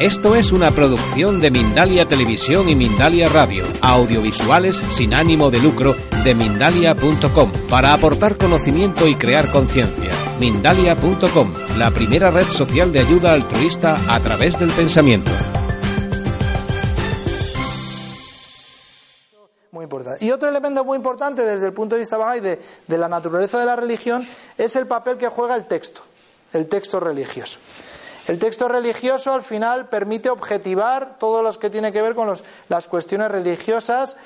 Esto es una producción de Mindalia Televisión y Mindalia Radio, audiovisuales sin ánimo de lucro de mindalia.com, para aportar conocimiento y crear conciencia. Mindalia.com, la primera red social de ayuda altruista a través del pensamiento. Muy importante. Y otro elemento muy importante desde el punto de vista Bahá'í de, de la naturaleza de la religión es el papel que juega el texto, el texto religioso. El texto religioso al final permite objetivar todo lo que tiene que ver con las cuestiones religiosas,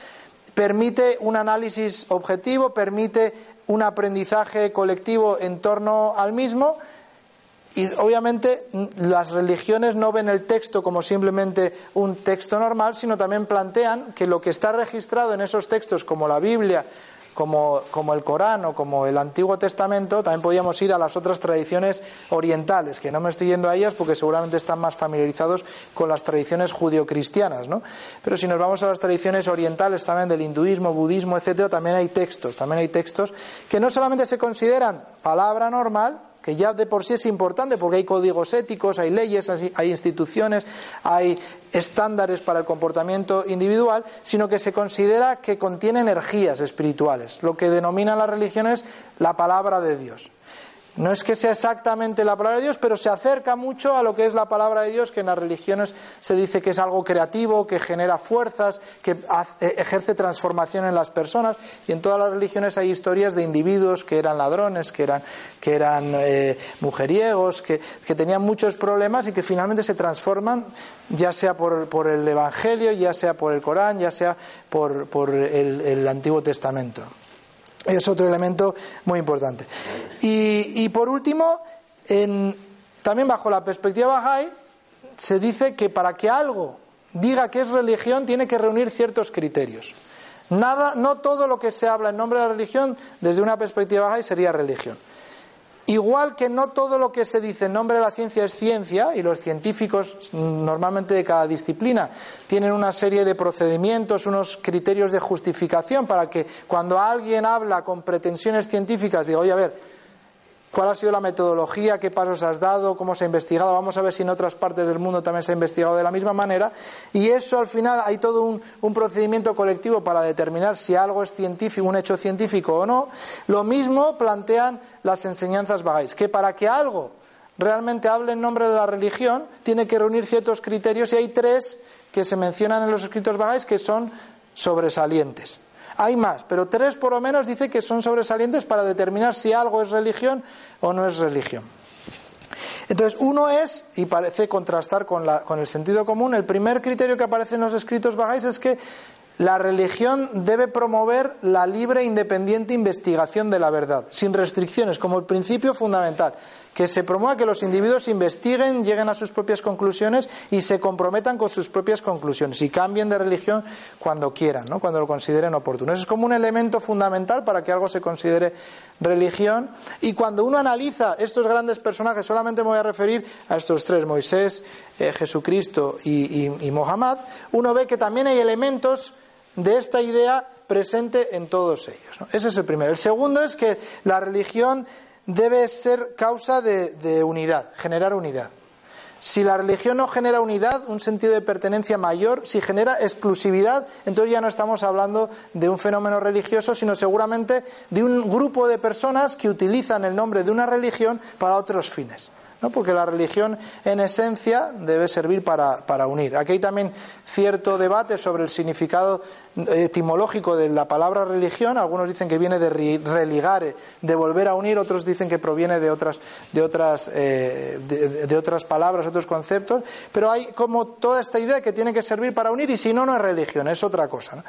permite un análisis objetivo, permite un aprendizaje colectivo en torno al mismo y obviamente las religiones no ven el texto como simplemente un texto normal, sino también plantean que lo que está registrado en esos textos, como la Biblia, como, como el Corán o como el Antiguo Testamento, también podríamos ir a las otras tradiciones orientales, que no me estoy yendo a ellas porque seguramente están más familiarizados con las tradiciones judio-cristianas, ¿no? Pero si nos vamos a las tradiciones orientales también del hinduismo, budismo, etcétera, también hay textos, también hay textos que no solamente se consideran palabra normal, que ya de por sí es importante porque hay códigos éticos, hay leyes, hay instituciones, hay estándares para el comportamiento individual, sino que se considera que contiene energías espirituales, lo que denominan las religiones la palabra de Dios. No es que sea exactamente la palabra de Dios, pero se acerca mucho a lo que es la palabra de Dios, que en las religiones se dice que es algo creativo, que genera fuerzas, que hace- ejerce transformación en las personas. Y en todas las religiones hay historias de individuos que eran ladrones, que eran, eh, mujeriegos, que, tenían muchos problemas y que finalmente se transforman, ya sea por, el Evangelio, ya sea por el Corán, ya sea por, el Antiguo Testamento. Es otro elemento muy importante. Y, por último, en- también bajo la perspectiva Bahá'í, se dice que para que algo diga que es religión tiene que reunir ciertos criterios. Nada, no todo lo que se habla en nombre de la religión desde una perspectiva Bahá'í sería religión. Igual que no todo lo que se dice en nombre de la ciencia es ciencia, y los científicos mm, normalmente de cada disciplina tienen una serie de procedimientos, unos criterios de justificación para que cuando alguien habla con pretensiones científicas diga, oye, a ver, ¿Cuál ha sido la metodología? ¿Qué pasos has dado? ¿Cómo se ha investigado? Vamos a ver si en otras partes del mundo también se ha investigado de la misma manera. Y eso al final hay todo un, procedimiento colectivo para determinar si algo es científico, un hecho científico o no. Lo mismo plantean las enseñanzas bajáis, que para que algo realmente hable en nombre de la religión tiene que reunir ciertos criterios y hay tres que se mencionan en los escritos bajáis que son sobresalientes. Hay más, pero tres por lo menos dice que son sobresalientes para determinar si algo es religión o no es religión. Entonces, uno es, y parece contrastar con, la- con el sentido común, el primer criterio que aparece en los escritos bajáis es que la religión debe promover la libre e independiente investigación de la verdad, sin restricciones, como el principio fundamental, que se promueva que los individuos investiguen, lleguen a sus propias conclusiones y se comprometan con sus propias conclusiones y cambien de religión cuando quieran, ¿no? cuando lo consideren oportuno. Eso es como un elemento fundamental para que algo se considere religión. Y cuando uno analiza estos grandes personajes, solamente me voy a referir a estos tres, Moisés, eh, Jesucristo y, y, y Mohammed, uno ve que también hay elementos de esta idea presente en todos ellos. Ese es el primero. El segundo es que la religión debe ser causa de, unidad, generar unidad. Si la religión no genera unidad, un sentido de pertenencia mayor, si genera exclusividad, entonces ya no estamos hablando de un fenómeno religioso, sino seguramente de un grupo de personas que utilizan el nombre de una religión para otros fines. ¿No? Porque la religión, en esencia, debe servir para, para unir. Aquí hay también cierto debate sobre el significado etimológico de la palabra religión. Algunos dicen que viene de religare, de volver a unir, otros dicen que proviene de otras, de otras, eh, de, otras palabras, otros conceptos. Pero hay como toda esta idea que tiene que servir para unir y si no, no es religión, es otra cosa.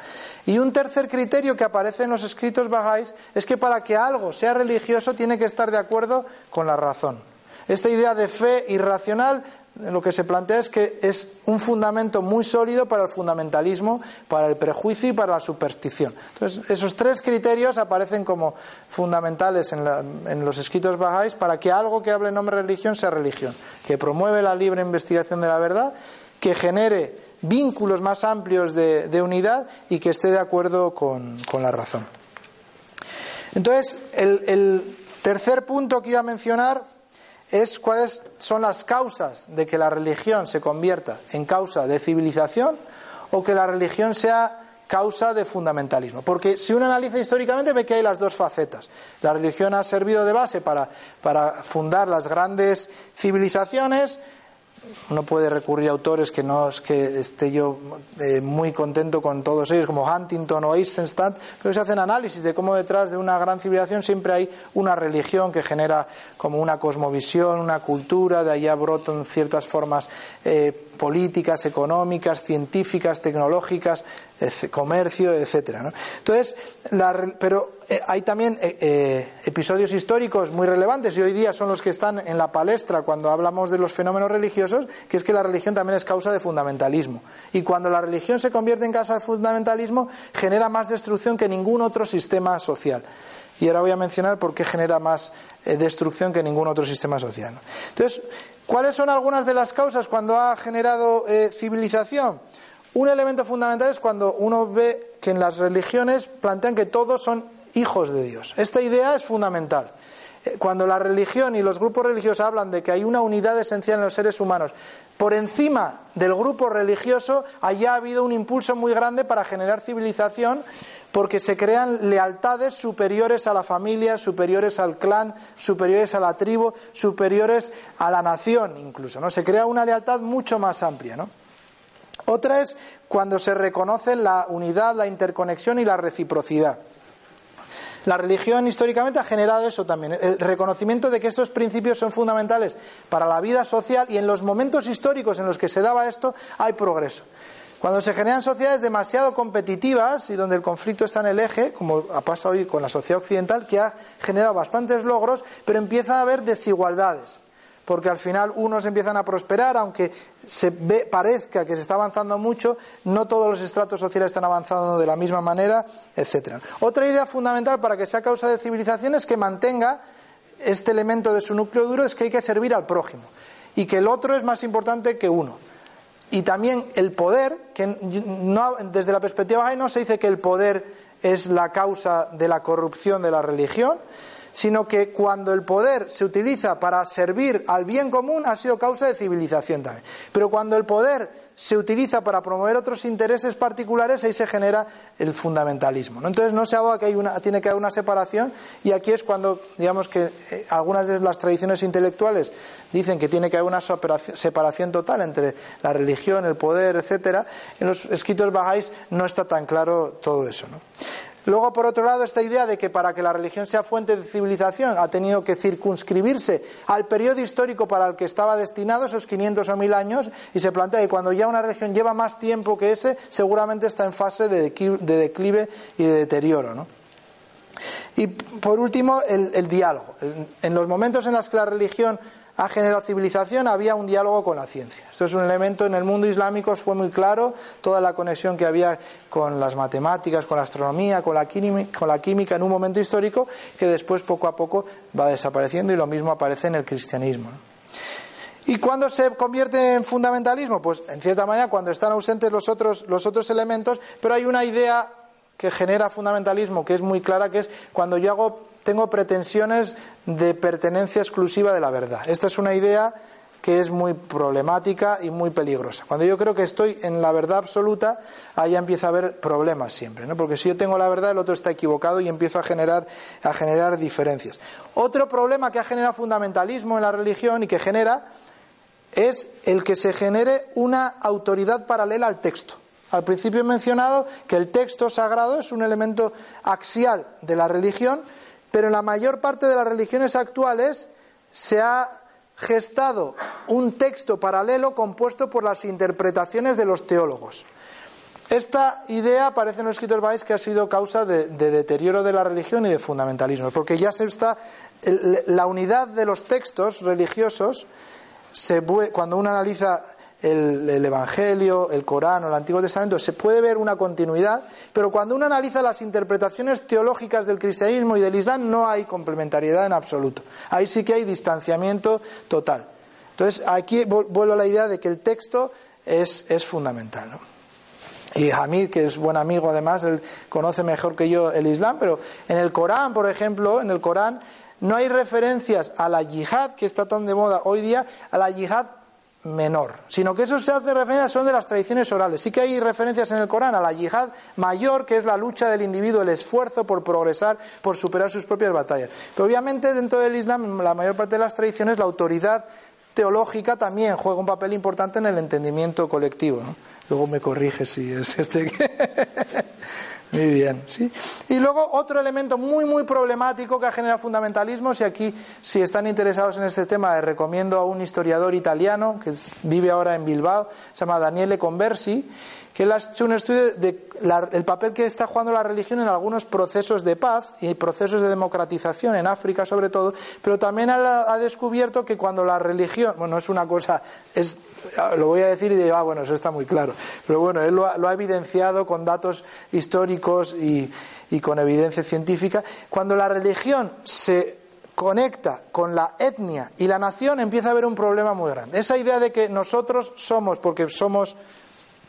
Y un tercer criterio que aparece en los escritos bajáis es que para que algo sea religioso tiene que estar de acuerdo con la razón. Esta idea de fe irracional lo que se plantea es que es un fundamento muy sólido para el fundamentalismo, para el prejuicio y para la superstición. Entonces, esos tres criterios aparecen como fundamentales en, la- en los escritos bajáis para que algo que hable en nombre de religión sea religión, que promueve la libre investigación de la verdad, que genere vínculos más amplios de, unidad y que esté de acuerdo con, con la razón. Entonces, el, el tercer punto que iba a mencionar es cuáles son las causas de que la religión se convierta en causa de civilización o que la religión sea causa de fundamentalismo. Porque si uno analiza históricamente ve que hay las dos facetas. La religión ha servido de base para, para fundar las grandes civilizaciones, uno puede recurrir a autores que no es que esté yo eh, muy contento con todos ellos, como Huntington o Eisenstadt, pero se hacen análisis de cómo detrás de una gran civilización siempre hay una religión que genera como una cosmovisión, una cultura, de allá brotan ciertas formas eh, políticas, económicas, científicas, tecnológicas, comercio, etcétera. Entonces, pero eh, hay también eh, eh, episodios históricos muy relevantes y hoy día son los que están en la palestra cuando hablamos de los fenómenos religiosos, que es que la religión también es causa de fundamentalismo. Y cuando la religión se convierte en causa de fundamentalismo, genera más destrucción que ningún otro sistema social. Y ahora voy a mencionar por qué genera más destrucción que ningún otro sistema social. Entonces, ¿cuáles son algunas de las causas cuando ha generado civilización? Un elemento fundamental es cuando uno ve que en las religiones plantean que todos son hijos de Dios. Esta idea es fundamental. Eh, cuando la religión y los grupos religiosos hablan de que hay una unidad esencial en los seres humanos, por encima del grupo religioso, allá ha habido un impulso muy grande para generar civilización porque se crean lealtades superiores a la familia, superiores al clan, superiores a la tribu, superiores a la nación incluso, ¿no? Se crea una lealtad mucho más amplia. Otra es cuando se reconoce la unidad, la interconexión y la reciprocidad. La religión históricamente ha generado eso también, el reconocimiento de que estos principios son fundamentales para la vida social y en los momentos históricos en los que se daba esto hay progreso. Cuando se generan sociedades demasiado competitivas y donde el conflicto está en el eje, como ha pasado hoy con la sociedad occidental, que ha generado bastantes logros, pero empieza a haber desigualdades porque al final unos empiezan a prosperar, aunque se ve, parezca que se está avanzando mucho, no todos los estratos sociales están avanzando de la misma manera, etcétera. Otra idea fundamental para que sea causa de civilización es que mantenga este elemento de su núcleo duro es que hay que servir al prójimo y que el otro es más importante que uno. Y también el poder, que no, desde la perspectiva de no se dice que el poder es la causa de la corrupción de la religión, sino que cuando el poder se utiliza para servir al bien común ha sido causa de civilización también. Pero cuando el poder se utiliza para promover otros intereses particulares, ahí se genera el fundamentalismo. Entonces no se habla que hay una, tiene que haber una separación y aquí es cuando, digamos que eh, algunas de las tradiciones intelectuales dicen que tiene que haber una separación total entre la religión, el poder, etcétera. En los escritos bajáis no está tan claro todo eso. ¿no? Luego, por otro lado, esta idea de que para que la religión sea fuente de civilización ha tenido que circunscribirse al periodo histórico para el que estaba destinado, esos 500 o 1000 años, y se plantea que cuando ya una religión lleva más tiempo que ese, seguramente está en fase de declive y de deterioro. ¿no? Y por último, el, diálogo. En los momentos en los que la religión ha generado civilización, había un diálogo con la ciencia. Esto es un elemento en el mundo islámico, fue muy claro, toda la conexión que había con las matemáticas, con la astronomía, con la, química, con la química en un momento histórico que después poco a poco va desapareciendo y lo mismo aparece en el cristianismo. ¿Y cuándo se convierte en fundamentalismo? Pues en cierta manera cuando están ausentes los otros, los otros elementos, pero hay una idea que genera fundamentalismo que es muy clara, que es cuando yo hago tengo pretensiones de pertenencia exclusiva de la verdad. Esta es una idea que es muy problemática y muy peligrosa. Cuando yo creo que estoy en la verdad absoluta, ahí empieza a haber problemas siempre, ¿no? Porque si yo tengo la verdad, el otro está equivocado y empiezo a generar, a generar diferencias. Otro problema que ha generado fundamentalismo en la religión y que genera es el que se genere una autoridad paralela al texto. Al principio he mencionado que el texto sagrado es un elemento axial de la religión pero en la mayor parte de las religiones actuales se ha gestado un texto paralelo compuesto por las interpretaciones de los teólogos. Esta idea aparece en los escritos Baez que ha sido causa de, deterioro de la religión y de fundamentalismo, porque ya se está la unidad de los textos religiosos se, cuando uno analiza el, Evangelio, el Corán o el Antiguo Testamento, se puede ver una continuidad, pero cuando uno analiza las interpretaciones teológicas del cristianismo y del Islam, no hay complementariedad en absoluto. Ahí sí que hay distanciamiento total. Entonces, aquí vuelvo a la idea de que el texto es, es fundamental. Y Hamid, que es buen amigo además, él conoce mejor que yo el Islam, pero en el Corán, por ejemplo, en el Corán no hay referencias a la yihad, que está tan de moda hoy día, a la yihad menor, sino que eso se hace referencia son de las tradiciones orales. Sí que hay referencias en el Corán a la yihad mayor, que es la lucha del individuo, el esfuerzo por progresar, por superar sus propias batallas. Pero obviamente dentro del Islam, la mayor parte de las tradiciones, la autoridad teológica también juega un papel importante en el entendimiento colectivo. Luego me corrige si es este. Muy bien, ¿sí? Y luego otro elemento muy, muy problemático que ha generado fundamentalismos, y aquí, si están interesados en este tema, les recomiendo a un historiador italiano que vive ahora en Bilbao, se llama Daniele Conversi, que él ha hecho un estudio de el papel que está jugando la religión en algunos procesos de paz y procesos de democratización en África sobre todo, pero también ha, descubierto que cuando la religión, bueno, es una cosa, es, lo voy a decir y digo, ah, bueno, eso está muy claro, pero bueno, él lo ha, evidenciado con datos históricos y, y con evidencia científica, cuando la religión se conecta con la etnia y la nación empieza a haber un problema muy grande. Esa idea de que nosotros somos, porque somos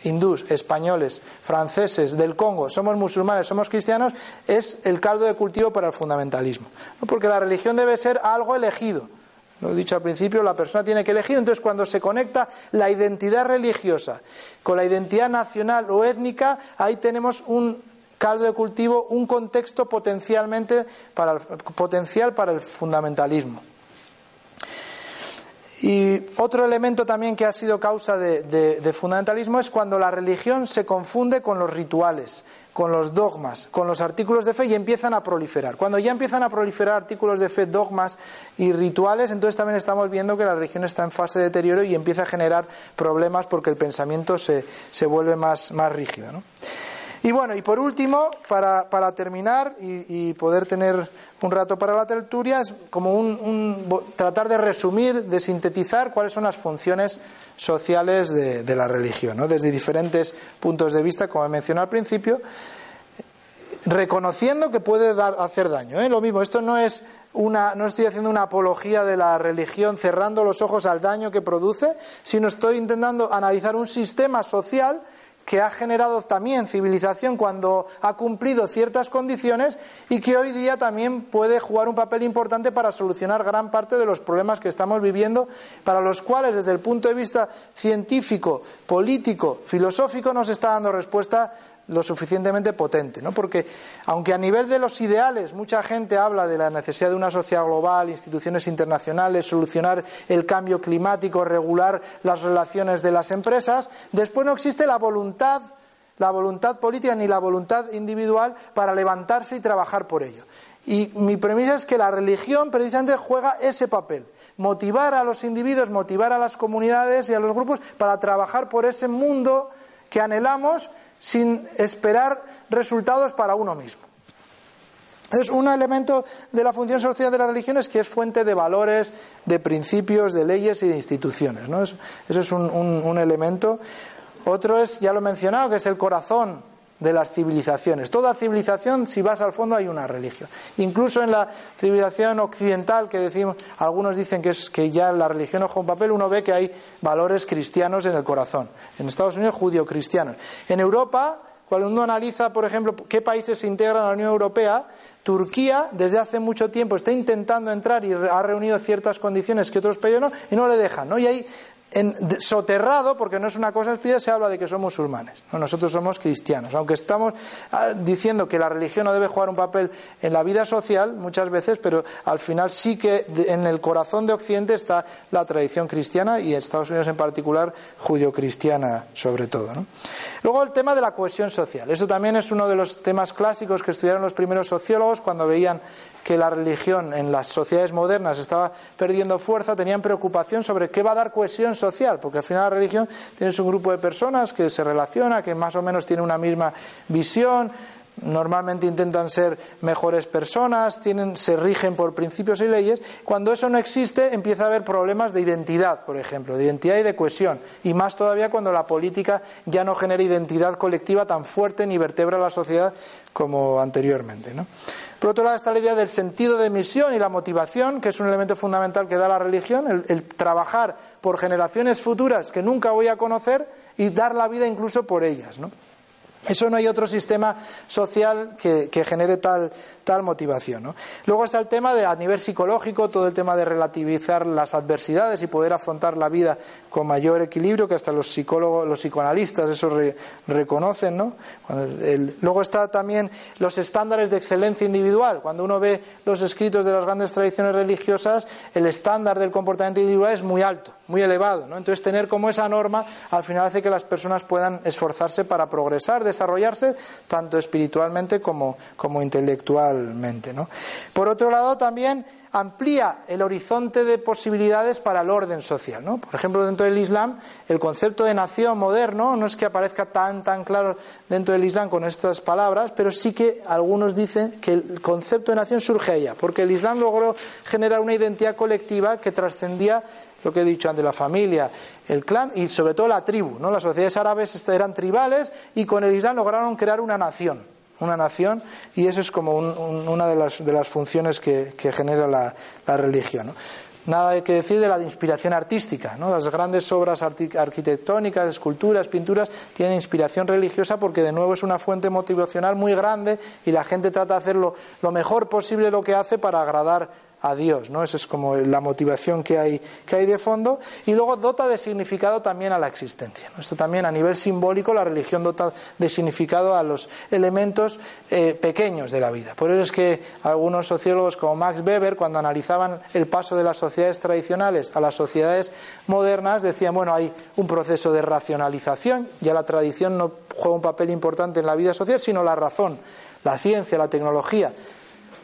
hindús, españoles, franceses, del Congo, somos musulmanes, somos cristianos, es el caldo de cultivo para el fundamentalismo. Porque la religión debe ser algo elegido. Lo he dicho al principio, la persona tiene que elegir. Entonces, cuando se conecta la identidad religiosa con la identidad nacional o étnica, ahí tenemos un caldo de cultivo, un contexto potencialmente para potencial para el fundamentalismo. Y otro elemento también que ha sido causa de, fundamentalismo es cuando la religión se confunde con los rituales, con los dogmas, con los artículos de fe y empiezan a proliferar. Cuando ya empiezan a proliferar artículos de fe, dogmas y rituales, entonces también estamos viendo que la religión está en fase de deterioro y empieza a generar problemas porque el pensamiento se, vuelve más, más rígido. Y bueno, y por último, para, para terminar y, poder tener un rato para la tertulia, es como un, tratar de resumir, de sintetizar cuáles son las funciones sociales de, la religión, ¿no? desde diferentes puntos de vista, como he mencionado al principio, reconociendo que puede dar, hacer daño. ¿eh? Lo mismo, esto no es una, no estoy haciendo una apología de la religión cerrando los ojos al daño que produce, sino estoy intentando analizar un sistema social que ha generado también civilización cuando ha cumplido ciertas condiciones y que hoy día también puede jugar un papel importante para solucionar gran parte de los problemas que estamos viviendo, para los cuales desde el punto de vista científico, político, filosófico nos está dando respuesta lo suficientemente potente, ¿no? Porque aunque a nivel de los ideales mucha gente habla de la necesidad de una sociedad global, instituciones internacionales, solucionar el cambio climático, regular las relaciones de las empresas, después no existe la voluntad, la voluntad política ni la voluntad individual para levantarse y trabajar por ello. Y mi premisa es que la religión precisamente juega ese papel, motivar a los individuos, motivar a las comunidades y a los grupos para trabajar por ese mundo que anhelamos sin esperar resultados para uno mismo. Es un elemento de la función social de las religiones que es fuente de valores, de principios, de leyes y de instituciones. ¿no? Eso, es un, elemento. Otro es, ya lo he mencionado, que es el corazón de las civilizaciones. Toda civilización, si vas al fondo, hay una religión. Incluso en la civilización occidental, que decimos, algunos dicen que, es, que ya la religión ojo un papel, uno ve que hay valores cristianos en el corazón. En Estados Unidos, judío-cristianos. En Europa, cuando uno analiza, por ejemplo, qué países se integran a la Unión Europea, Turquía desde hace mucho tiempo está intentando entrar y ha reunido ciertas condiciones que otros países no, y no le dejan. ¿no? Y hay en, soterrado, porque no es una cosa espiritual, se habla de que somos musulmanes. nosotros somos cristianos. Aunque estamos ah, diciendo que la religión no debe jugar un papel en la vida social muchas veces, pero al final sí que en el corazón de Occidente está la tradición cristiana y en Estados Unidos en particular judio-cristiana sobre todo. Luego el tema de la cohesión social. Eso también es uno de los temas clásicos que estudiaron los primeros sociólogos cuando veían que la religión en las sociedades modernas estaba perdiendo fuerza, tenían preocupación sobre qué va a dar cohesión social, porque al final la religión tiene un grupo de personas que se relaciona, que más o menos tiene una misma visión, normalmente intentan ser mejores personas, tienen, se rigen por principios y leyes. Cuando eso no existe, empieza a haber problemas de identidad, por ejemplo, de identidad y de cohesión. Y más todavía cuando la política ya no genera identidad colectiva tan fuerte ni vertebra la sociedad como anteriormente. ¿no? Por otro lado está la idea del sentido de misión y la motivación, que es un elemento fundamental que da la religión, el, trabajar por generaciones futuras que nunca voy a conocer y dar la vida incluso por ellas. Eso no hay otro sistema social que, genere tal, motivación. Luego está el tema de, a nivel psicológico, todo el tema de relativizar las adversidades y poder afrontar la vida con mayor equilibrio, que hasta los psicólogos, los psicoanalistas eso reconocen. ¿no? luego está también los estándares de excelencia individual. Cuando uno ve los escritos de las grandes tradiciones religiosas, el estándar del comportamiento individual es muy alto, muy elevado. ¿no? Entonces, tener como esa norma al final hace que las personas puedan esforzarse para progresar, desarrollarse tanto espiritualmente como, como intelectualmente. ¿no? Por otro lado, también amplía el horizonte de posibilidades para el orden social. ¿no? Por ejemplo, dentro del Islam, el concepto de nación moderno no es que aparezca tan, tan claro dentro del Islam con estas palabras, pero sí que algunos dicen que el concepto de nación surge allá, porque el Islam logró generar una identidad colectiva que trascendía lo que he dicho antes, la familia, el clan y sobre todo la tribu. ¿no? Las sociedades árabes eran tribales y con el Islam lograron crear una nación. Una nación, y eso es como una de las, funciones que, genera la, religión. Nada hay que decir de la inspiración artística. ¿no? Las grandes obras arquitectónicas, esculturas, pinturas, tienen inspiración religiosa porque de nuevo es una fuente motivacional muy grande y la gente trata de hacer lo mejor posible lo que hace para agradar a Dios, ¿no? Esa es como la motivación que hay, que hay de fondo. Y luego dota de significado también a la existencia. Esto también a nivel simbólico, la religión dota de significado a los elementos eh, pequeños de la vida. Por eso es que algunos sociólogos como Max Weber, cuando analizaban el paso de las sociedades tradicionales a las sociedades modernas, decían, bueno, hay un proceso de racionalización, ya la tradición no juega un papel importante en la vida social, sino la razón, la ciencia, la tecnología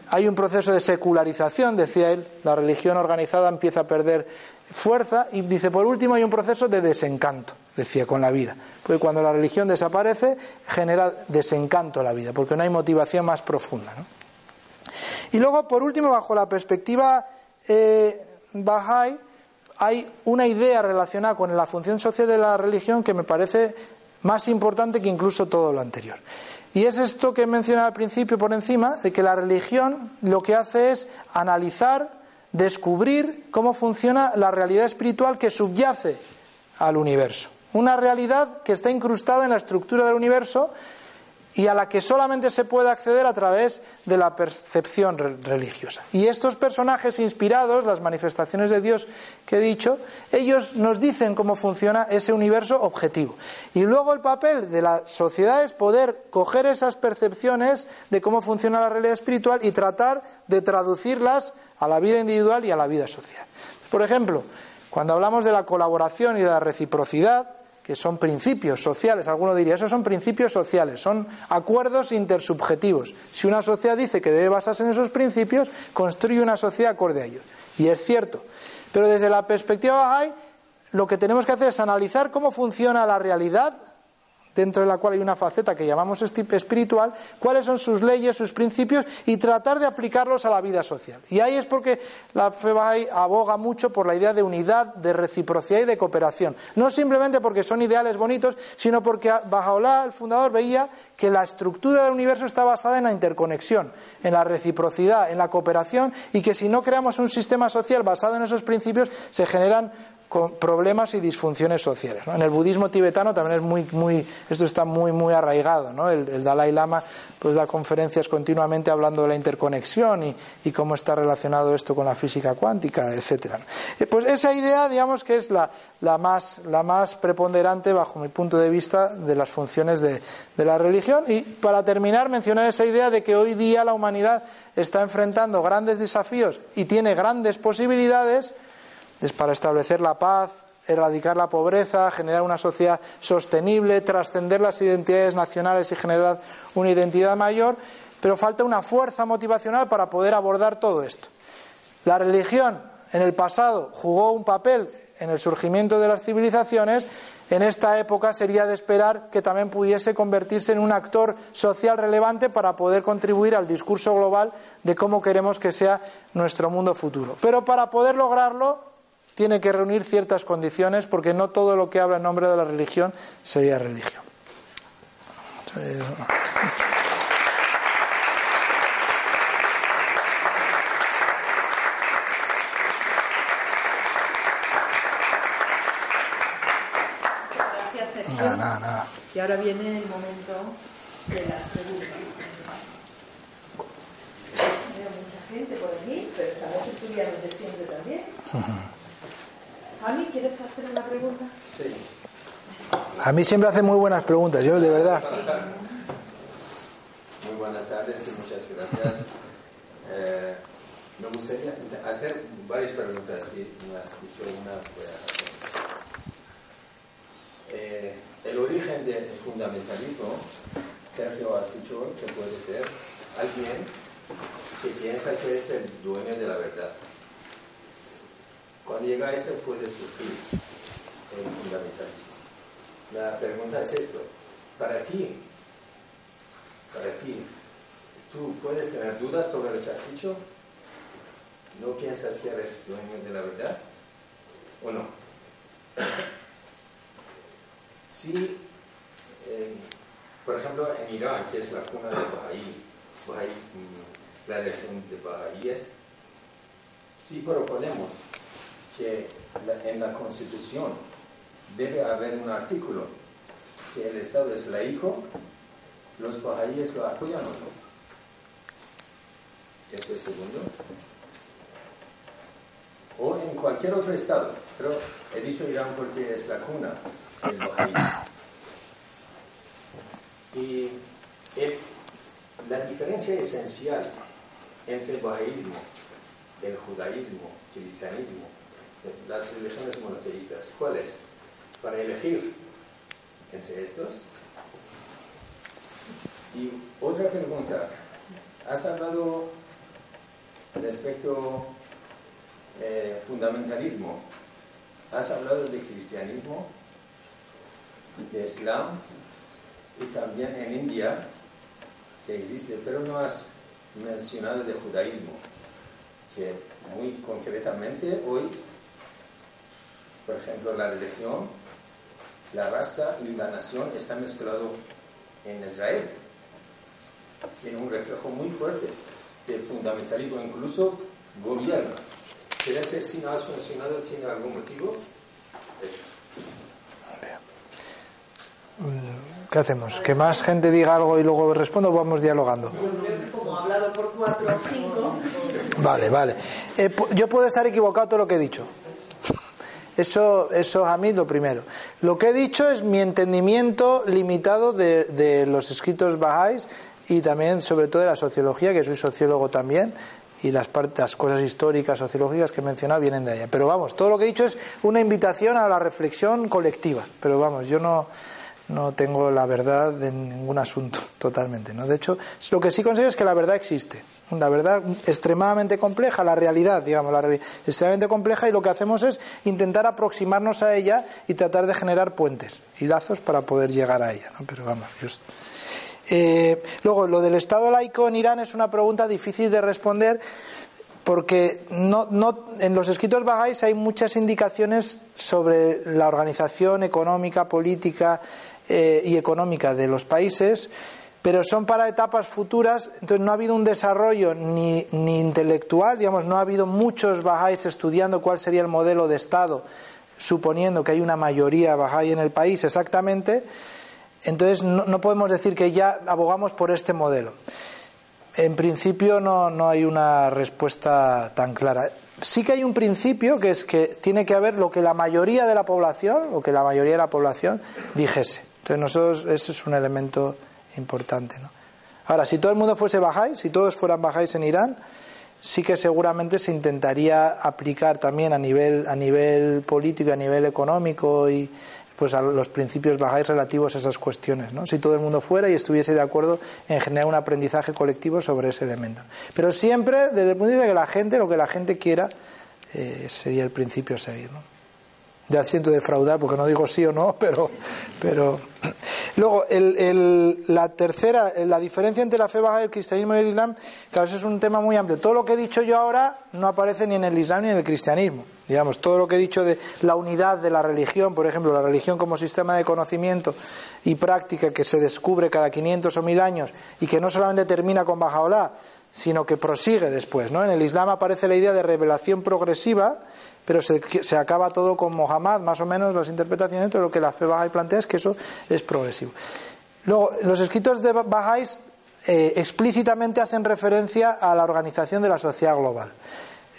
hay un proceso de secularización, decía él, la religión organizada empieza a perder fuerza y dice, por último, hay un proceso de desencanto, decía, con la vida. Porque cuando la religión desaparece, genera desencanto a la vida, porque no hay motivación más profunda. Y luego, por último, bajo la perspectiva eh, Bahá'í, hay una idea relacionada con la función social de la religión que me parece más importante que incluso todo lo anterior. Y es esto que he mencionado al principio por encima, de que la religión lo que hace es analizar, descubrir cómo funciona la realidad espiritual que subyace al universo. Una realidad que está incrustada en la estructura del universo y a la que solamente se puede acceder a través de la percepción religiosa. Y estos personajes inspirados, las manifestaciones de Dios que he dicho, ellos nos dicen cómo funciona ese universo objetivo. Y luego el papel de la sociedad es poder coger esas percepciones de cómo funciona la realidad espiritual y tratar de traducirlas a la vida individual y a la vida social. Por ejemplo, cuando hablamos de la colaboración y de la reciprocidad, que son principios sociales. Alguno diría, esos son principios sociales, son acuerdos intersubjetivos. Si una sociedad dice que debe basarse en esos principios, construye una sociedad acorde a ellos. Y es cierto. Pero desde la perspectiva Bahá'í, lo que tenemos que hacer es analizar cómo funciona la realidad dentro de la cual hay una faceta que llamamos espiritual, cuáles son sus leyes, sus principios y tratar de aplicarlos a la vida social. Y ahí es porque la fe aboga mucho por la idea de unidad, de reciprocidad y de cooperación. No simplemente porque son ideales bonitos, sino porque Bajaola, el fundador, veía que la estructura del universo está basada en la interconexión, en la reciprocidad, en la cooperación y que si no creamos un sistema social basado en esos principios se generan problemas y disfunciones sociales. En el budismo tibetano también es muy, muy, esto está muy, muy arraigado. ¿no? El, Dalai Lama pues da conferencias continuamente hablando de la interconexión y, y cómo está relacionado esto con la física cuántica, etcétera. Eh, pues esa idea, digamos que es la, la, más, la más preponderante bajo mi punto de vista de las funciones de, de la religión. Y para terminar, mencionar esa idea de que hoy día la humanidad está enfrentando grandes desafíos y tiene grandes posibilidades es para establecer la paz, erradicar la pobreza, generar una sociedad sostenible, trascender las identidades nacionales y generar una identidad mayor, pero falta una fuerza motivacional para poder abordar todo esto. La religión en el pasado jugó un papel en el surgimiento de las civilizaciones, en esta época sería de esperar que también pudiese convertirse en un actor social relevante para poder contribuir al discurso global de cómo queremos que sea nuestro mundo futuro. Pero para poder lograrlo tiene que reunir ciertas condiciones porque no todo lo que habla en nombre de la religión sería religión. Gracias, Sergio. Nada, nada, nada. Y ahora viene el momento de las preguntas. Veo mucha gente por aquí, pero esta vez estudiantes de siempre también. Javi, ¿quieres hacer una pregunta? Sí. A mí siempre hace muy buenas preguntas, yo de verdad. Muy buenas tardes y muchas gracias. Eh, me gustaría hacer varias preguntas, si me has dicho una, voy a hacer. Eh, el origen del fundamentalismo, Sergio, has dicho que puede ser alguien que piensa que es el dueño de la verdad. Cuando llega a eso puede surgir el fundamentalismo. La pregunta es esto, para ti, para ti, ¿tú puedes tener dudas sobre lo que has dicho? ¿No piensas que eres dueño de la verdad? ¿O no? Si, eh, por ejemplo, en Irán, que es la cuna de Bahá'í, Bahá'í, mm, la religión de Bahá'íes, si proponemos que la- en la Constitución debe haber un artículo que el Estado es laico, los bahá'íes lo apoyan o no. Eso es segundo. O en cualquier otro estado, pero he dicho Irán porque es la cuna del bahá'í. Y el- la diferencia esencial entre el bahá'ísmo, el judaísmo, cristianismo, las religiones monoteístas, ¿cuál es? Para elegir entre estos. Y otra pregunta, has hablado respecto eh, fundamentalismo, has hablado de cristianismo, de islam y también en India que existe, pero no has mencionado de judaísmo, que muy concretamente hoy, por ejemplo, la religión, la raza y la nación están mezclados en Israel. Tiene un reflejo muy fuerte del fundamentalismo, incluso gobierno. Quiere decir, si no has mencionado, ¿tiene algún motivo? Eso. ¿Qué hacemos? ¿Que más gente diga algo y luego respondo o vamos dialogando? Como ha hablado por cuatro o cinco, Vale, vale. Eh, yo puedo estar equivocado todo lo que he dicho. Eso, eso a mí lo primero. Lo que he dicho es mi entendimiento limitado de, los escritos bajáis y también sobre todo de la sociología, que soy sociólogo también, y las, partes, las cosas históricas, sociológicas que he mencionado vienen de allá. Pero vamos, todo lo que he dicho es una invitación a la reflexión colectiva. Pero vamos, yo no, no tengo la verdad de ningún asunto, totalmente. ¿no? De hecho, lo que sí considero es que la verdad existe. La verdad extremadamente compleja, la realidad, digamos, la realidad extremadamente compleja y lo que hacemos es intentar aproximarnos a ella y tratar de generar puentes y lazos para poder llegar a ella. ¿no? Pero vamos, yo... Eh, luego, lo del Estado laico en Irán es una pregunta difícil de responder porque no, no, en los escritos bajáis hay muchas indicaciones sobre la organización económica, política eh, y económica de los países, pero son para etapas futuras, entonces no ha habido un desarrollo ni, intelectual, digamos, no ha habido muchos bajáis estudiando cuál sería el modelo de Estado, suponiendo que hay una mayoría bajáis en el país exactamente, entonces no podemos decir que ya abogamos por este modelo. En principio no, no hay una respuesta tan clara. Sí que hay un principio que es que tiene que haber lo que la mayoría de la población, lo que la mayoría de la población dijese. Entonces nosotros ese es un elemento importante. ¿no? Ahora, si todo el mundo fuese bajáis, si todos fueran bajáis en Irán, sí que seguramente se intentaría aplicar también a nivel, a nivel político, a nivel económico y pues a los principios bajáis relativos a esas cuestiones, ¿no? Si todo el mundo fuera y estuviese de acuerdo en generar un aprendizaje colectivo sobre ese elemento. Pero siempre desde el punto de vista de que la gente, lo que la gente quiera, eh, sería el principio a seguir, ¿no? Ya siento defraudar porque no digo sí o no, pero. pero... Luego, el, la tercera, la diferencia entre la fe baja y el cristianismo y el islam, claro, eso es un tema muy amplio. Todo lo que he dicho yo ahora no aparece ni en el islam ni en el cristianismo. Digamos, todo lo que he dicho de la unidad de la religión, por ejemplo, la religión como sistema de conocimiento y práctica que se descubre cada 500 o 1000 años y que no solamente termina con Bajaolá, sino que prosigue después. ¿no? En el Islam aparece la idea de revelación progresiva, pero se, se acaba todo con Mohammed, más o menos las interpretaciones, pero lo que la fe Bahá'í plantea es que eso es progresivo. Luego, los escritos de Bahá'ís eh, explícitamente hacen referencia a la organización de la sociedad global.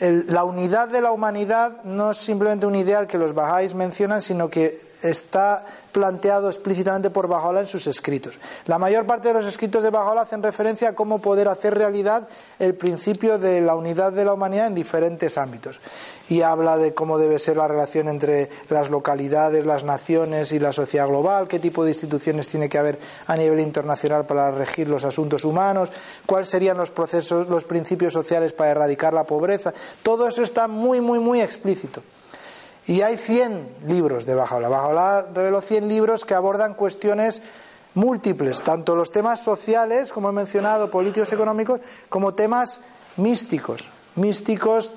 La unidad de la humanidad no es simplemente un ideal que los Bahá'ís mencionan, sino que está planteado explícitamente por Bahá'u'lláh en sus escritos. La mayor parte de los escritos de Bahá'u'lláh hacen referencia a cómo poder hacer realidad el principio de la unidad de la humanidad en diferentes ámbitos. Y habla de cómo debe ser la relación entre las localidades, las naciones y la sociedad global, qué tipo de instituciones tiene que haber a nivel internacional para regir los asuntos humanos, cuáles serían los procesos, los principios sociales para erradicar la pobreza. Todo eso está muy, muy, muy explícito. Y hay 100 libros de Bajaola. Bajaola reveló 100 libros que abordan cuestiones múltiples, tanto los temas sociales, como he mencionado, políticos, económicos, como temas místicos. Místicos,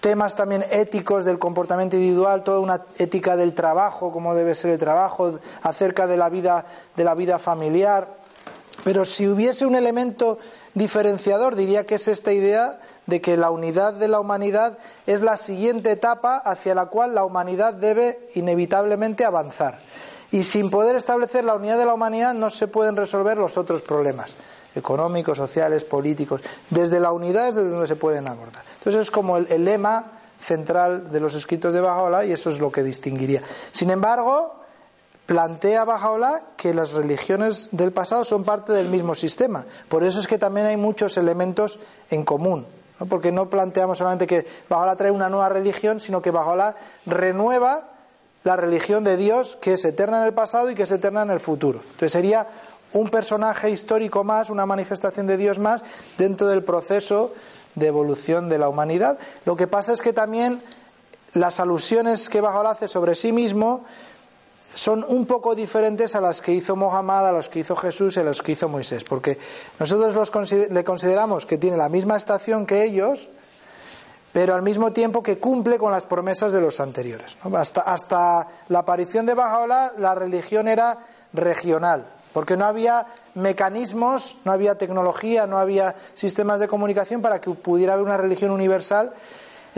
temas también éticos del comportamiento individual, toda una ética del trabajo, cómo debe ser el trabajo, acerca de la vida, de la vida familiar. Pero si hubiese un elemento diferenciador, diría que es esta idea de que la unidad de la humanidad es la siguiente etapa hacia la cual la humanidad debe inevitablemente avanzar. Y sin poder establecer la unidad de la humanidad no se pueden resolver los otros problemas económicos, sociales, políticos. Desde la unidad es desde donde se pueden abordar. Entonces es como el, lema central de los escritos de Bajaola y eso es lo que distinguiría. Sin embargo, plantea Bajaola que las religiones del pasado son parte del mismo sistema. Por eso es que también hay muchos elementos en común. ¿No? Porque no planteamos solamente que Bajaola trae una nueva religión, sino que Bajaola renueva la religión de Dios que es eterna en el pasado y que es eterna en el futuro. Entonces sería un personaje histórico más, una manifestación de Dios más dentro del proceso de evolución de la humanidad. Lo que pasa es que también las alusiones que Bajaola hace sobre sí mismo son un poco diferentes a las que hizo Mohammed, a las que hizo Jesús y a las que hizo Moisés, porque nosotros los le consideramos que tiene la misma estación que ellos, pero al mismo tiempo que cumple con las promesas de los anteriores. Hasta, hasta la aparición de Bajaola, la religión era regional, porque no había mecanismos, no había tecnología, no había sistemas de comunicación para que pudiera haber una religión universal.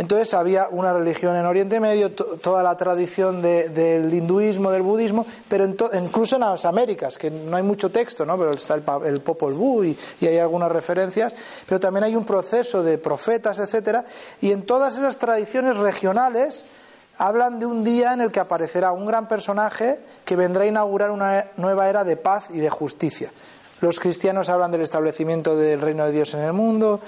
Entonces había una religión en Oriente Medio, to- toda la tradición de- del hinduismo, del budismo, pero en incluso en las Américas, que no hay mucho texto, ¿no? pero está el, el Popol Vuh y, y hay algunas referencias, pero también hay un proceso de profetas, etcétera, y en todas esas tradiciones regionales hablan de un día en el que aparecerá un gran personaje que vendrá a inaugurar una nueva era de paz y de justicia. Los cristianos hablan del establecimiento del reino de Dios en el mundo,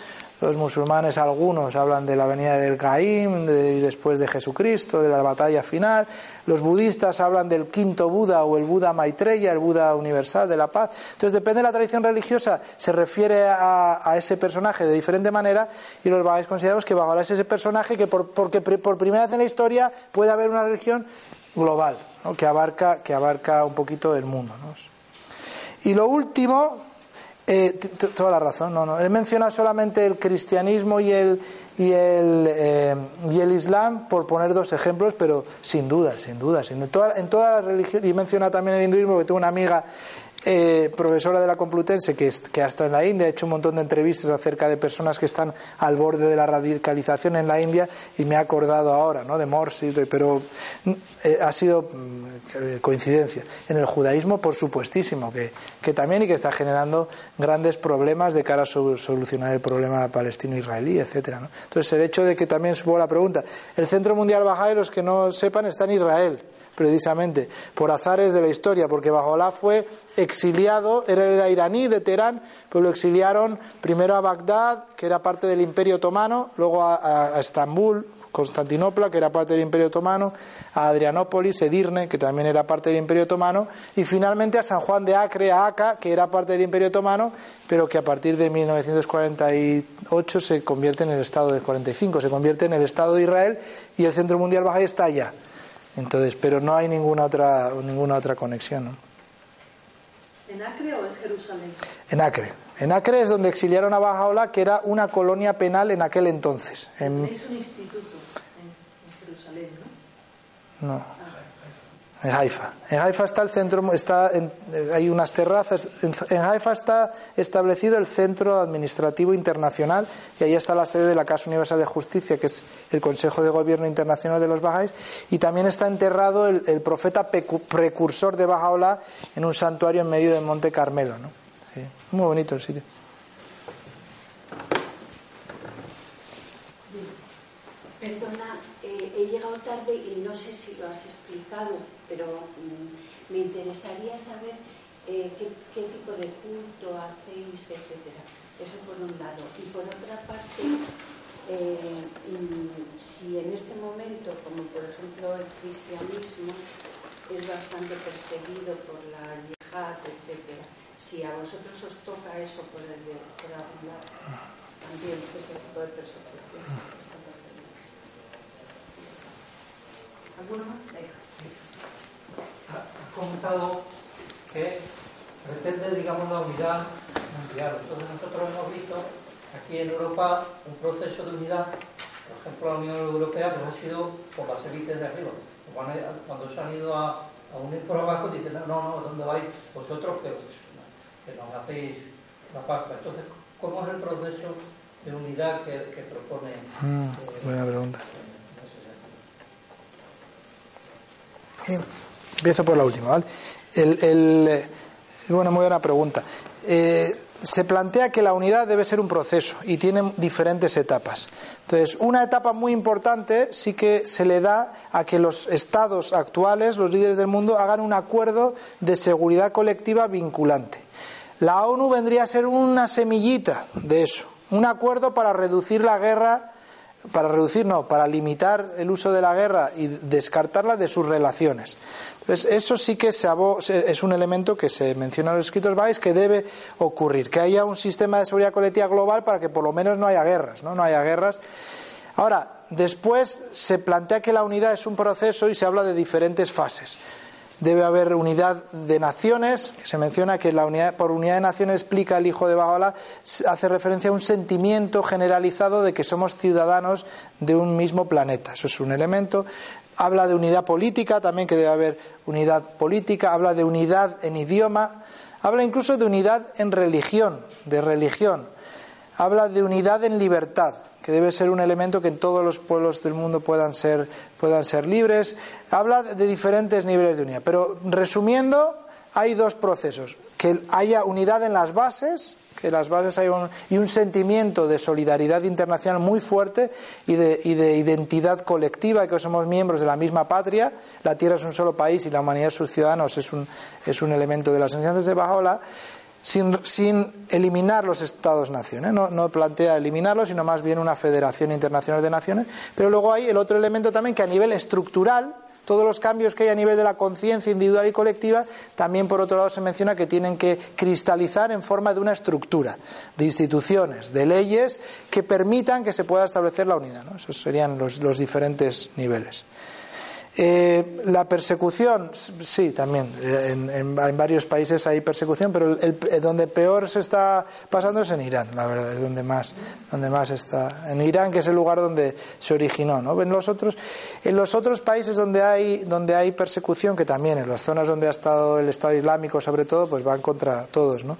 los musulmanes algunos hablan de la venida del Caim, de, después de Jesucristo, de la batalla final, los budistas hablan del quinto Buda o el Buda Maitreya, el Buda universal de la paz. Entonces depende de la tradición religiosa, se refiere a, ese personaje de diferente manera y los bajáis consideramos que Bahá'u'lláh es ese personaje que por, porque por primera vez en la historia puede haber una religión global, ¿no? que, abarca, que abarca un poquito el mundo. Y lo último, eh, toda la razón, no, no. Él menciona solamente el cristianismo y el, y el, eh, y el islam por poner dos ejemplos, pero sin duda, sin duda. Sin, en, en todas las religiones, y menciona también el hinduismo, que tengo una amiga eh, profesora de la Complutense que, que ha estado en la India, ha hecho un montón de entrevistas acerca de personas que están al borde de la radicalización en la India y me ha acordado ahora ¿no? de Morsi, pero mm, eh, ha sido mm, eh, coincidencia. En el judaísmo, por supuestísimo, que, también y que está generando grandes problemas de cara a so- solucionar el problema palestino-israelí, etcétera. ¿no? Entonces, el hecho de que también supongo la pregunta, el Centro Mundial Bahá'í, los que no sepan, está en Israel precisamente, por azares de la historia, porque Bajola fue exiliado, era, iraní de Teherán, pero lo exiliaron primero a Bagdad, que era parte del Imperio Otomano, luego a, a- Estambul, Constantinopla, que era parte del Imperio Otomano, a Adrianópolis, Edirne, que también era parte del Imperio Otomano, y finalmente a San Juan de Acre, a Aca, que era parte del Imperio Otomano, pero que a partir de 1948 se convierte en el Estado del 45, se convierte en el Estado de Israel y el Centro Mundial Bahá'í está allá. Entonces, pero no hay ninguna otra ninguna otra conexión. ¿no? ¿En Acre o en Jerusalén? En Acre. En Acre es donde exiliaron a Bajaola, que era una colonia penal en aquel entonces. En- Tenéis un instituto en, en Jerusalén, ¿no? no. En Haifa. En Haifa está el centro, está hay unas terrazas. En, Haifa está establecido el Centro Administrativo Internacional y ahí está la sede de la Casa Universal de Justicia, que es el Consejo de Gobierno Internacional de los Bajáis. Y también está enterrado el, profeta precursor de Bajaola en un santuario en medio del Monte Carmelo. ¿no? muy bonito el sitio. Perdona, eh, he llegado tarde y no sé si lo has explicado pero mm, me interesaría saber eh, qué, tipo de culto hacéis, etcétera. Eso por un lado. Y por otra parte, eh, mm, si en este momento, como por ejemplo el cristianismo es bastante perseguido por la yihad, etcétera, si a vosotros os toca eso por, el, por algún lado, también ese tipo de persecución. ¿Alguno más? Comentado que pretende, digamos, la unidad mundial. Entonces nosotros hemos visto aquí en Europa un proceso de unidad, por ejemplo la Unión Europea, pues ha sido por las élites de arriba. Cuando, se han ido a, unir por abajo dicen, no, no, ¿dónde vais vosotros que, que nos hacéis la paz? Entonces, ¿cómo es el proceso de unidad que, propone? Mm, eh, buena pregunta. Empiezo por la última, ¿vale? El, bueno, muy buena pregunta. Eh, se plantea que la unidad debe ser un proceso y tiene diferentes etapas. Entonces, una etapa muy importante sí que se le da a que los estados actuales, los líderes del mundo, hagan un acuerdo de seguridad colectiva vinculante. La ONU vendría a ser una semillita de eso, un acuerdo para reducir la guerra para reducir, no, para limitar el uso de la guerra y descartarla de sus relaciones. Entonces, eso sí que es un elemento que se menciona en los escritos Baez que debe ocurrir, que haya un sistema de seguridad colectiva global para que por lo menos no haya guerras, ¿no? No haya guerras. Ahora, después se plantea que la unidad es un proceso y se habla de diferentes fases debe haber unidad de naciones, se menciona que la unidad, por unidad de naciones explica el hijo de Bajola, hace referencia a un sentimiento generalizado de que somos ciudadanos de un mismo planeta. Eso es un elemento. Habla de unidad política, también que debe haber unidad política, habla de unidad en idioma, habla incluso de unidad en religión, de religión, habla de unidad en libertad que debe ser un elemento que en todos los pueblos del mundo puedan ser, puedan ser libres. Habla de diferentes niveles de unidad. Pero resumiendo, hay dos procesos. Que haya unidad en las bases, que las bases hay un, y un sentimiento de solidaridad internacional muy fuerte y de, y de, identidad colectiva, que somos miembros de la misma patria. La Tierra es un solo país y la humanidad, sus ciudadanos, es un, es un elemento de las enseñanzas de Bajola sin, sin eliminar los Estados-naciones. No, no, plantea eliminarlos, sino más bien una federación internacional de naciones. Pero luego hay el otro elemento también que a nivel estructural, todos los cambios que hay a nivel de la conciencia individual y colectiva, también por otro lado se menciona que tienen que cristalizar en forma de una estructura, de instituciones, de leyes que permitan que se pueda establecer la unidad. Esos serían los, los diferentes niveles. Eh, la persecución, sí, también. En, varios países hay persecución, pero el, donde peor se está pasando es en Irán, la verdad, es donde más, donde más está. En Irán, que es el lugar donde se originó, ¿no? En los otros, en los otros países donde hay, donde hay persecución, que también en las zonas donde ha estado el Estado Islámico, sobre todo, pues van contra todos, ¿no?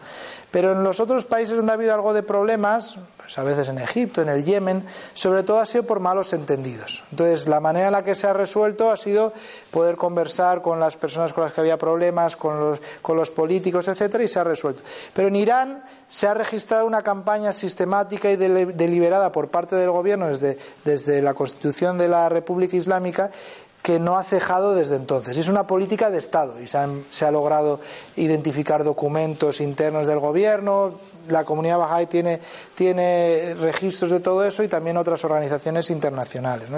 Pero en los otros países donde ha habido algo de problemas, pues a veces en Egipto, en el Yemen, sobre todo ha sido por malos entendidos. Entonces, la manera en la que se ha resuelto ha sido poder conversar con las personas con las que había problemas, con los, con los políticos, etcétera, y se ha resuelto. Pero en Irán se ha registrado una campaña sistemática y deliberada por parte del gobierno desde, desde la constitución de la República Islámica que no ha cejado desde entonces. Es una política de Estado y se, ha logrado identificar documentos internos del gobierno. La comunidad Bahá'í tiene, tiene registros de todo eso y también otras organizaciones internacionales.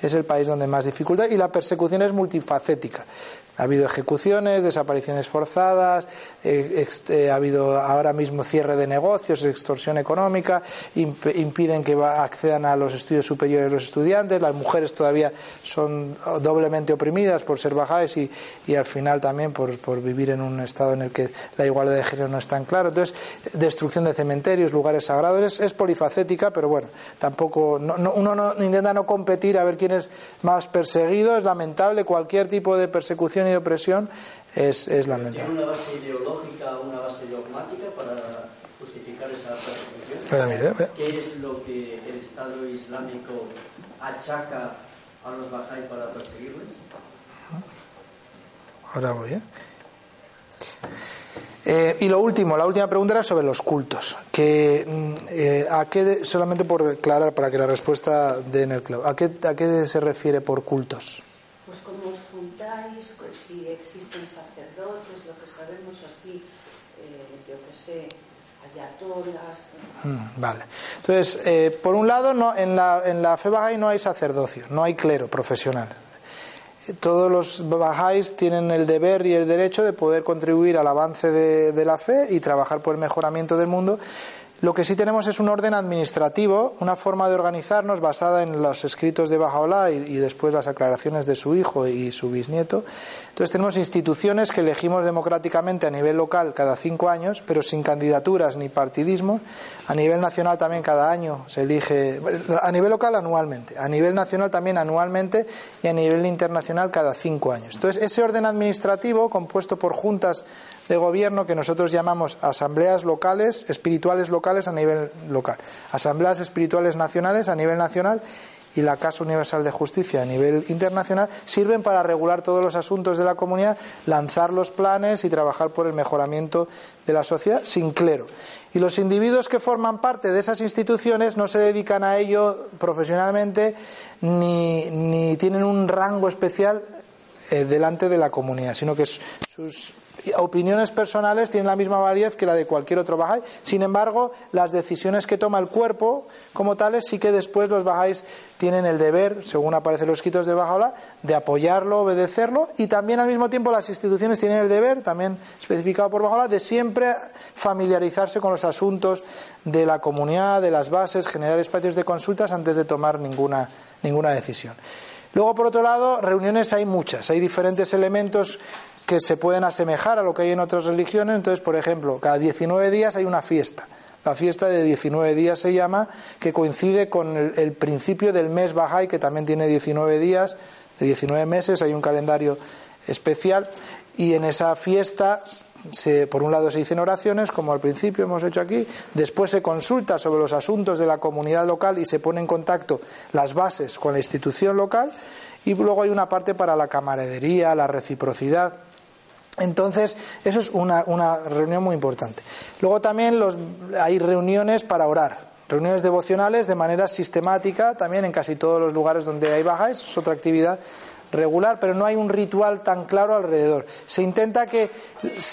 Es el país donde más dificultad y la persecución es multifacética. Ha habido ejecuciones, desapariciones forzadas, eh, eh, ha habido ahora mismo cierre de negocios, extorsión económica, impiden que accedan a los estudios superiores los estudiantes, las mujeres todavía son doblemente oprimidas por ser bajáis y, y al final también por, por, vivir en un estado en el que la igualdad de género no es tan claro. Entonces, destrucción de cementerios, lugares sagrados, es, polifacética, pero bueno, tampoco, uno no, intenta no competir a ver quién es más perseguido, es lamentable cualquier tipo de persecución y opresión es, es lamentable. ¿Tiene una base ideológica, una base dogmática para justificar esa persecución? Ve. ¿Qué es lo que el Estado Islámico achaca a los Bahá'í para perseguirles? Ahora voy, ¿eh? Eh, y lo último, la última pregunta era sobre los cultos. Que, mm, eh, ¿a qué, solamente por aclarar, para que la respuesta dé en el clavo, ¿a qué, ¿a qué se refiere por cultos? Pues como os juntáis, si existen sacerdotes, lo que sabemos así, eh, yo que sé, ayatolas. Mm, Vale. Entonces, eh, por un lado, no, en, la, en la fe Bahá'í no hay sacerdocio, no hay clero profesional. Todos los Bahá'ís tienen el deber y el derecho de poder contribuir al avance de la fe y trabajar por el mejoramiento del mundo. Lo que sí tenemos es un orden administrativo, una forma de organizarnos basada en los escritos de Bajaola y, y después las aclaraciones de su hijo y su bisnieto. Entonces tenemos instituciones que elegimos democráticamente a nivel local cada cinco años, pero sin candidaturas ni partidismo. A nivel nacional también cada año se elige, a nivel local anualmente, a nivel nacional también anualmente y a nivel internacional cada cinco años. Entonces ese orden administrativo compuesto por juntas de gobierno que nosotros llamamos asambleas locales, espirituales locales a nivel local, asambleas espirituales nacionales a nivel nacional y la Casa Universal de Justicia a nivel internacional sirven para regular todos los asuntos de la comunidad, lanzar los planes y trabajar por el mejoramiento de la sociedad sin clero. Y los individuos que forman parte de esas instituciones no se dedican a ello profesionalmente ni, ni tienen un rango especial eh, delante de la comunidad, sino que sus opiniones personales tienen la misma validez que la de cualquier otro Bahá'í. Sin embargo, las decisiones que toma el cuerpo como tales sí que después los Bahá'ís tienen el deber, según aparecen los escritos de Bahá'u'lláh, de apoyarlo, obedecerlo y también al mismo tiempo las instituciones tienen el deber, también especificado por Bahá'u'lláh, de siempre familiarizarse con los asuntos de la comunidad, de las bases, generar espacios de consultas antes de tomar ninguna, ninguna decisión. Luego, por otro lado, reuniones hay muchas, hay diferentes elementos que se pueden asemejar a lo que hay en otras religiones. Entonces, por ejemplo, cada 19 días hay una fiesta. La fiesta de 19 días se llama, que coincide con el, principio del mes Bahá'í, que también tiene 19 días, de 19 meses, hay un calendario especial. Y en esa fiesta, se, por un lado se dicen oraciones, como al principio hemos hecho aquí, después se consulta sobre los asuntos de la comunidad local y se pone en contacto las bases con la institución local, y luego hay una parte para la camaradería, la reciprocidad. Entonces, eso es una, reunión muy importante. Luego también los, hay reuniones para orar, reuniones devocionales de manera sistemática, también en casi todos los lugares donde hay bajas, es otra actividad regular, pero no hay un ritual tan claro alrededor. Se intenta que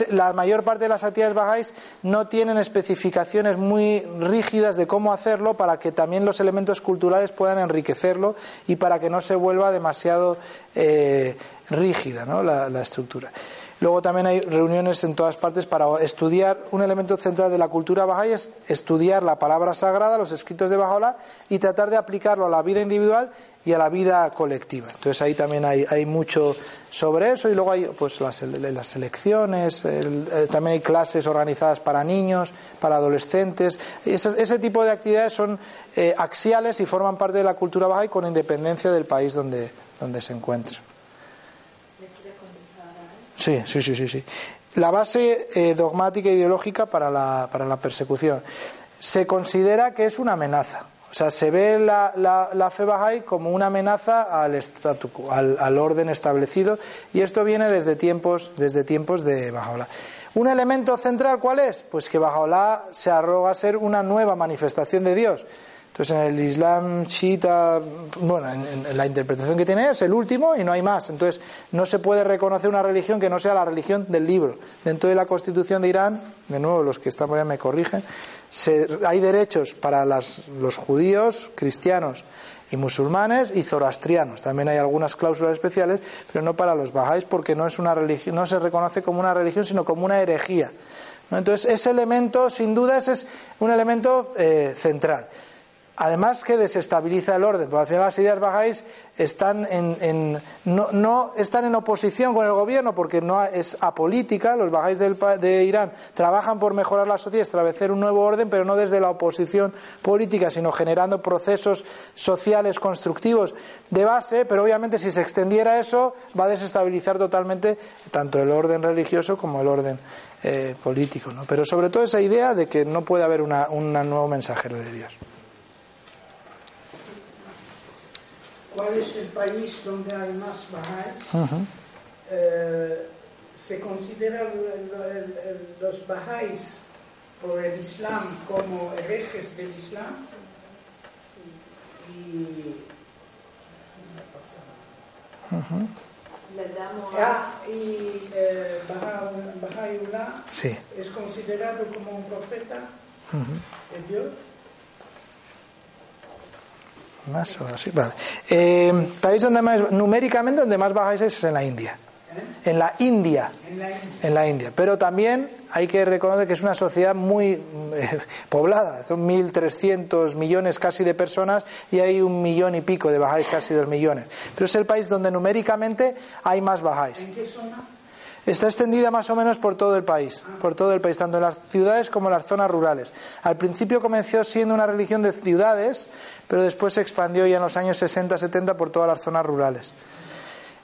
la mayor parte de las actividades bajáis no tienen especificaciones muy rígidas de cómo hacerlo para que también los elementos culturales puedan enriquecerlo y para que no se vuelva demasiado eh, rígida ¿no? la estructura. Luego también hay reuniones en todas partes para estudiar un elemento central de la cultura bahá'í es estudiar la palabra sagrada, los escritos de Bahá'u'lláh y tratar de aplicarlo a la vida individual y a la vida colectiva. Entonces ahí también hay, hay mucho sobre eso y luego hay pues las, las eh, también hay clases organizadas para niños, para adolescentes. Ese, tipo de actividades son eh, axiales y forman parte de la cultura bahá'í con independencia del país donde, donde se encuentren. Sí, sí, sí, sí, sí. La base eh, dogmática e ideológica para la, para la persecución. Se considera que es una amenaza. O sea, se ve la, la, la fe Bahá'í como una amenaza al, statu al, al orden establecido, y esto viene desde tiempos, desde tiempos de Bahá'u'lláh. ¿Un elemento central cuál es? Pues que Bahá'u'lláh se arroga a ser una nueva manifestación de Dios. Entonces, en el Islam chiita, bueno, en, la interpretación que tiene es el último y no hay más. Entonces, no se puede reconocer una religión que no sea la religión del libro. Dentro de la constitución de Irán, de nuevo, los que están por ahí me corrigen, se- hay derechos para las- los judíos, cristianos y musulmanes y zoroastrianos. También hay algunas cláusulas especiales, pero no para los bajáis porque no es una religión, no se reconoce como una religión, sino como una herejía. Entonces, ese elemento, sin duda, es un elemento eh, central. Además que desestabiliza el orden, porque al final las ideas bajáis están en, no, están en oposición con el gobierno porque no es apolítica, los bajáis de Irán trabajan por mejorar la sociedad, establecer un nuevo orden, pero no desde la oposición política, sino generando procesos sociales constructivos de base, pero obviamente si se extendiera eso va a desestabilizar totalmente tanto el orden religioso como el orden eh, político. Pero sobre todo esa idea de que no puede haber una- un nuevo mensajero de Dios. ¿Cuál es el país donde hay más bajáis? Eh, ¿Se consideran el- el- el- los bajáis por el Islam como herejes del Islam? Y... Le damos Ah, y eh, Baha- Baha'u'llah Sí. es considerado como un profeta de Dios. Más o así, vale. Eh, país donde más, numéricamente donde más bajáis es en la India. En la India. En la En la India. Pero también hay que reconocer que es una sociedad muy eh, poblada. Son 1.300 millones casi de personas y hay un millón y pico de bajáis, casi dos millones. Pero es el país donde numéricamente hay más bajáis. ¿En qué zona? Está extendida más o menos por todo el país, por todo el país, tanto en las ciudades como en las zonas rurales. Al principio comenzó siendo una religión de ciudades, pero después se expandió ya en los años 60-70 por todas las zonas rurales.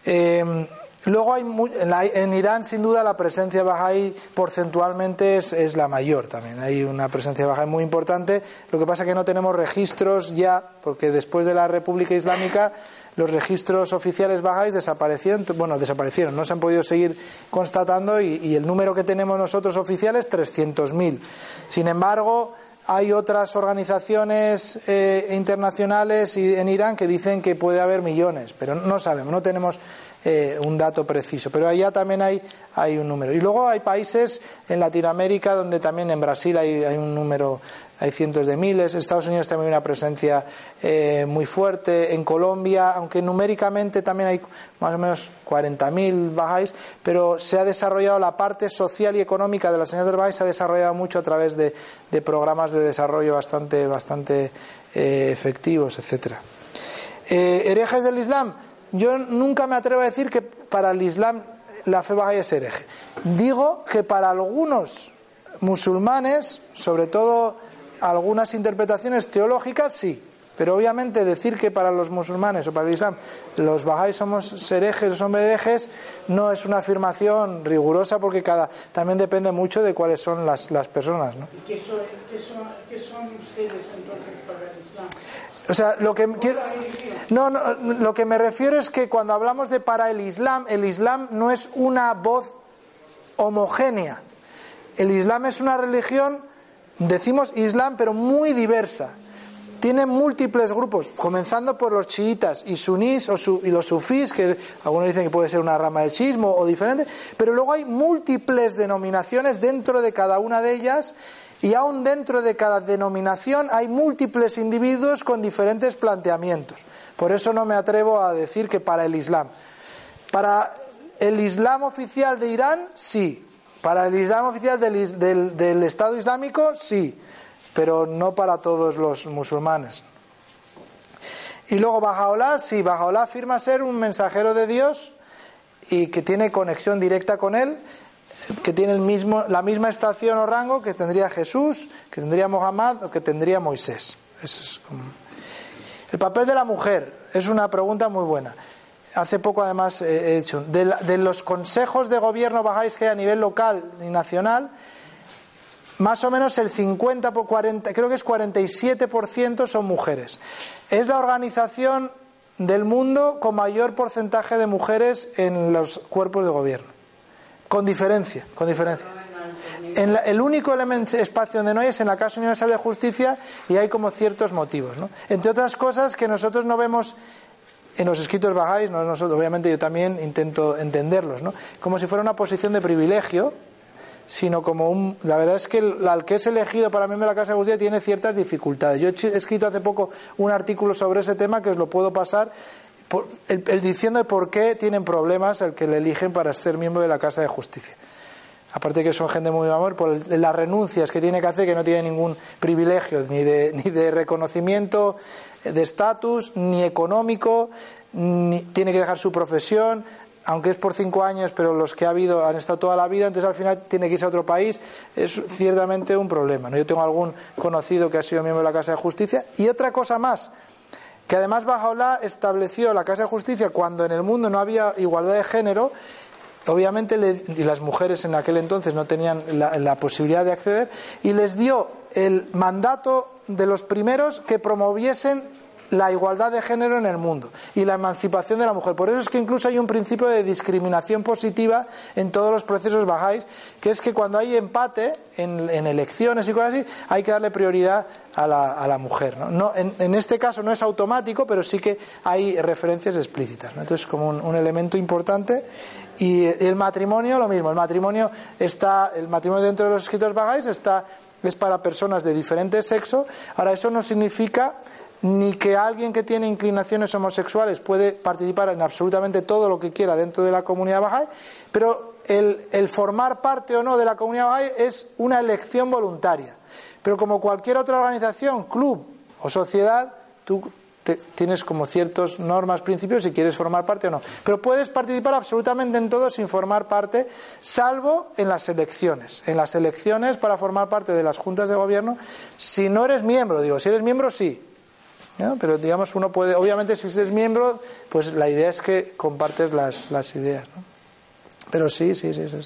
Eh, luego hay mu- en, la- en Irán, sin duda, la presencia bahá'í porcentualmente es, la mayor también. Hay una presencia bahá'í muy importante. Lo que pasa es que no tenemos registros ya, porque después de la República Islámica los registros oficiales bajáis desaparecieron, bueno, desaparecieron, no se han podido seguir constatando y, y el número que tenemos nosotros oficiales 300.000. Sin embargo, hay otras organizaciones eh, internacionales y- en Irán que dicen que puede haber millones, pero no sabemos, no tenemos eh, un dato preciso. Pero allá también hay, hay un número. Y luego hay países en Latinoamérica donde también en Brasil hay, hay un número, hay cientos de miles. Estados Unidos también hay una presencia eh, muy fuerte. En Colombia, aunque numéricamente también hay más o menos 40.000 bajáis, pero se ha desarrollado la parte social y económica de la señal del bajáis, se ha desarrollado mucho a través de, de programas de desarrollo bastante, bastante eh, efectivos, etcétera. Eh, herejes del Islam, yo nunca me atrevo a decir que para el Islam la fe bahá'í es hereje. Digo que para algunos musulmanes, sobre todo algunas interpretaciones teológicas, sí. Pero obviamente decir que para los musulmanes o para el Islam los bajáis somos herejes o son herejes no es una afirmación rigurosa porque cada también depende mucho de cuáles son las, las personas. ¿no? ¿Y qué son, qué son, qué son ustedes entonces para el Islam? O sea, lo que quiero. No, no, lo que me refiero es que cuando hablamos de para el Islam, el Islam no es una voz homogénea. El Islam es una religión, decimos Islam, pero muy diversa. Tiene múltiples grupos, comenzando por los chiitas y sunís o su- y los sufís, que algunos dicen que puede ser una rama del sismo o diferente, pero luego hay múltiples denominaciones dentro de cada una de ellas y aún dentro de cada denominación hay múltiples individuos con diferentes planteamientos. Por eso no me atrevo a decir que para el Islam. Para el Islam oficial de Irán, sí. Para el Islam oficial del, del- Estado Islámico, sí. Pero no para todos los musulmanes. Y luego Bajaola, sí, Bajaola afirma ser un mensajero de Dios y que tiene conexión directa con él, que tiene el mismo, la misma estación o rango que tendría Jesús, que tendría Mohammed o que tendría Moisés. Eso es El papel de la mujer es una pregunta muy buena. Hace poco, además, he hecho. De, la- de los consejos de gobierno bajáis que hay a nivel local y nacional, más o menos el 50 por 40, creo que es 47% son mujeres. Es la organización del mundo con mayor porcentaje de mujeres en los cuerpos de gobierno. Con diferencia, con diferencia. En la- el único espacio donde no hay es en la Casa Universal de Justicia y hay como ciertos motivos. ¿no? Entre otras cosas que nosotros no vemos en los escritos bajáis, no nosotros, obviamente yo también intento entenderlos, ¿no? como si fuera una posición de privilegio, sino como un... La verdad es que el, al que es elegido para miembro de la Casa de Justicia tiene ciertas dificultades. Yo he escrito hace poco un artículo sobre ese tema que os lo puedo pasar, por- el, diciendo por qué tienen problemas el que le eligen para ser miembro de la Casa de Justicia. Aparte que son gente muy amor, por las renuncias que tiene que hacer, que no tiene ningún privilegio, ni de, ni de reconocimiento de estatus, ni económico, ni, tiene que dejar su profesión, aunque es por cinco años, pero los que ha habido han estado toda la vida, entonces al final tiene que irse a otro país, es ciertamente un problema. ¿no? Yo tengo algún conocido que ha sido miembro de la Casa de Justicia. Y otra cosa más, que además Bajaola estableció la Casa de Justicia cuando en el mundo no había igualdad de género, obviamente y las mujeres en aquel entonces no tenían la, posibilidad de acceder, y les dio el mandato de los primeros que promoviesen la igualdad de género en el mundo y la emancipación de la mujer. Por eso es que incluso hay un principio de discriminación positiva en todos los procesos bajáis, que es que cuando hay empate en, elecciones y cosas así, hay que darle prioridad a la, mujer. ¿no? en, este caso no es automático, pero sí que hay referencias explícitas. Entonces, como un, elemento importante. Y el matrimonio, lo mismo. El matrimonio está, el matrimonio dentro de los escritos bajáis está es para personas de diferente sexo. Ahora, eso no significa ni que alguien que tiene inclinaciones homosexuales puede participar en absolutamente todo lo que quiera dentro de la comunidad Bahá'í, pero el, formar parte o no de la comunidad Bahá'í es una elección voluntaria. Pero como cualquier otra organización, club o sociedad, tú tienes como ciertas normas, principios si quieres formar parte o no. Pero puedes participar absolutamente en todo sin formar parte, salvo en las elecciones. En las elecciones para formar parte de las juntas de gobierno, si no eres miembro, digo, si eres miembro sí, pero digamos, uno puede, obviamente si eres miembro, pues la idea es que compartes las, las ideas. ¿no? Pero sí, sí, sí, sí.